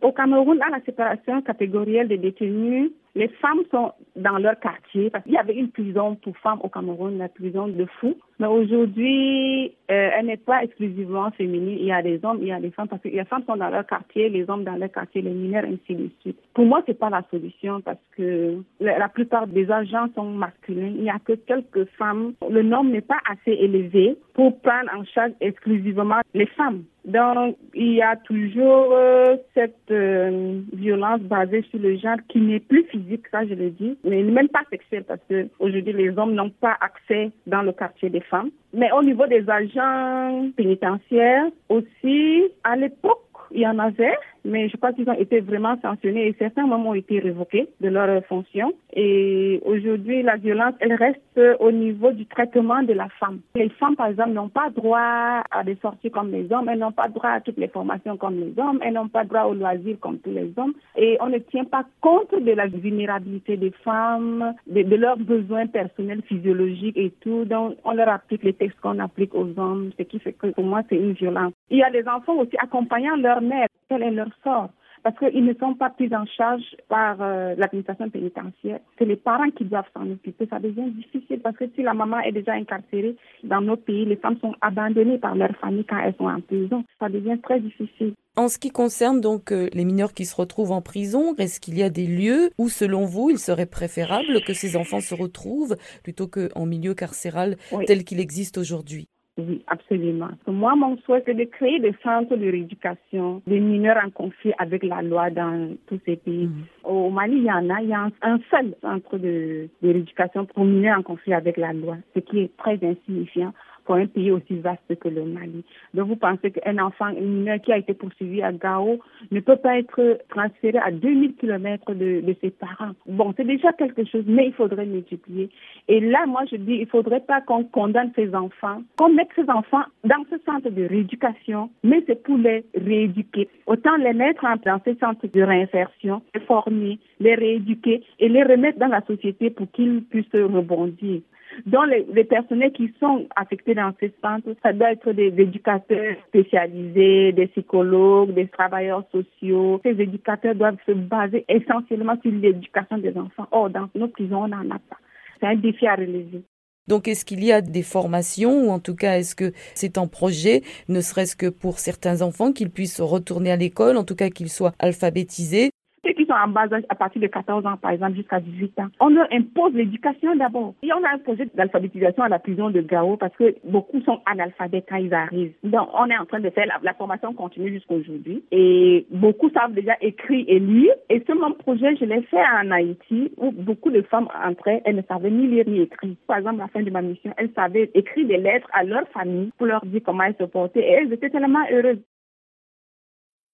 Au Cameroun, à la séparation catégorielle des détenus, les femmes sont dans leur quartier parce qu'il y avait une prison pour femmes au Cameroun, la prison de fous. Mais aujourd'hui, euh, elle n'est pas exclusivement féminine. Il y a des hommes, il y a des femmes parce que les femmes sont dans leur quartier, les hommes dans leur quartier, les mineurs, ainsi de suite. Pour moi, c'est pas la solution parce que la plupart des agents sont masculins. Il n'y a que quelques femmes. Le nombre n'est pas assez élevé pour prendre en charge exclusivement les femmes. Donc, il y a toujours euh, cette euh, violence basée sur le genre qui n'est plus physique, ça je le dis, mais même pas sexuelle parce que aujourd'hui les hommes n'ont pas accès dans le quartier des femmes. Mais au niveau des agents pénitentiaires aussi, à l'époque, il y en avait, mais je crois qu'ils ont été vraiment sanctionnés et certains moments ont été révoqués de leur fonction. Et aujourd'hui, la violence, elle reste au niveau du traitement de la femme. Les femmes, par exemple, n'ont pas droit à des sorties comme les hommes, elles n'ont pas droit à toutes les formations comme les hommes, elles n'ont pas droit aux loisirs comme tous les hommes. Et on ne tient pas compte de la vulnérabilité des femmes, de, de leurs besoins personnels, physiologiques et tout. Donc, on leur applique les textes qu'on applique aux hommes, ce qui fait que pour moi, c'est une violence. Il y a des enfants aussi accompagnant leur mère. Quel est leur sort parce qu'ils ne sont pas pris en charge par euh, l'administration pénitentiaire. C'est les parents qui doivent s'en occuper. Ça devient difficile parce que si la maman est déjà incarcérée dans nos pays, les femmes sont abandonnées par leur famille quand elles sont en prison. Ça devient très difficile. En ce qui concerne donc euh, les mineurs qui se retrouvent en prison, est-ce qu'il y a des lieux où, selon vous, il serait préférable que ces enfants se retrouvent plutôt qu'en milieu carcéral tel qu'il existe aujourd'hui? Oui, absolument. Moi, mon souhait, c'est de créer des centres de rééducation des mineurs en conflit avec la loi dans tous ces pays. Mhm. Au Mali, il y en a, il y a un, seul centre de, de rééducation pour mineurs en conflit avec la loi, ce qui est très insignifiant pour un pays aussi vaste que le Mali. Donc vous pensez qu'un enfant, mineur qui a été poursuivi à Gao ne peut pas être transféré à 2000 km de, ses parents? Bon, c'est déjà quelque chose, mais il faudrait multiplier. Et là, moi, je dis, il faudrait pas qu'on condamne ces enfants, qu'on mette ces enfants dans ce centre de rééducation, mais c'est pour les rééduquer. Autant les mettre dans ces centres de réinsertion, les former, les rééduquer et les remettre dans la société pour qu'ils puissent rebondir. Donc, les, personnels qui sont affectés dans ces centres, ça doit être des, éducateurs spécialisés, des psychologues, des travailleurs sociaux. Ces éducateurs doivent se baser essentiellement sur l'éducation des enfants. Or, dans nos prisons, on n'en a pas. C'est un défi à relever. Donc, est-ce qu'il y a des formations ou en tout cas, est-ce que c'est en projet, ne serait-ce que pour certains enfants, qu'ils puissent retourner à l'école, en tout cas qu'ils soient alphabétisés? Ceux qui sont en bas âge, à partir de 14 ans, par exemple, jusqu'à 18 ans, on leur impose l'éducation d'abord. Et on a un projet d'alphabétisation à la prison de Gao parce que beaucoup sont analphabètes quand ils arrivent. Donc, on est en train de faire la, formation continue jusqu'à aujourd'hui. Et beaucoup savent déjà écrire et lire. Et ce même projet, je l'ai fait en Haïti où beaucoup de femmes entraient, elles ne savaient ni lire ni écrire. Par exemple, à la fin de ma mission, elles savaient écrire des lettres à leur famille pour leur dire comment elles se portaient. Et elles étaient tellement heureuses.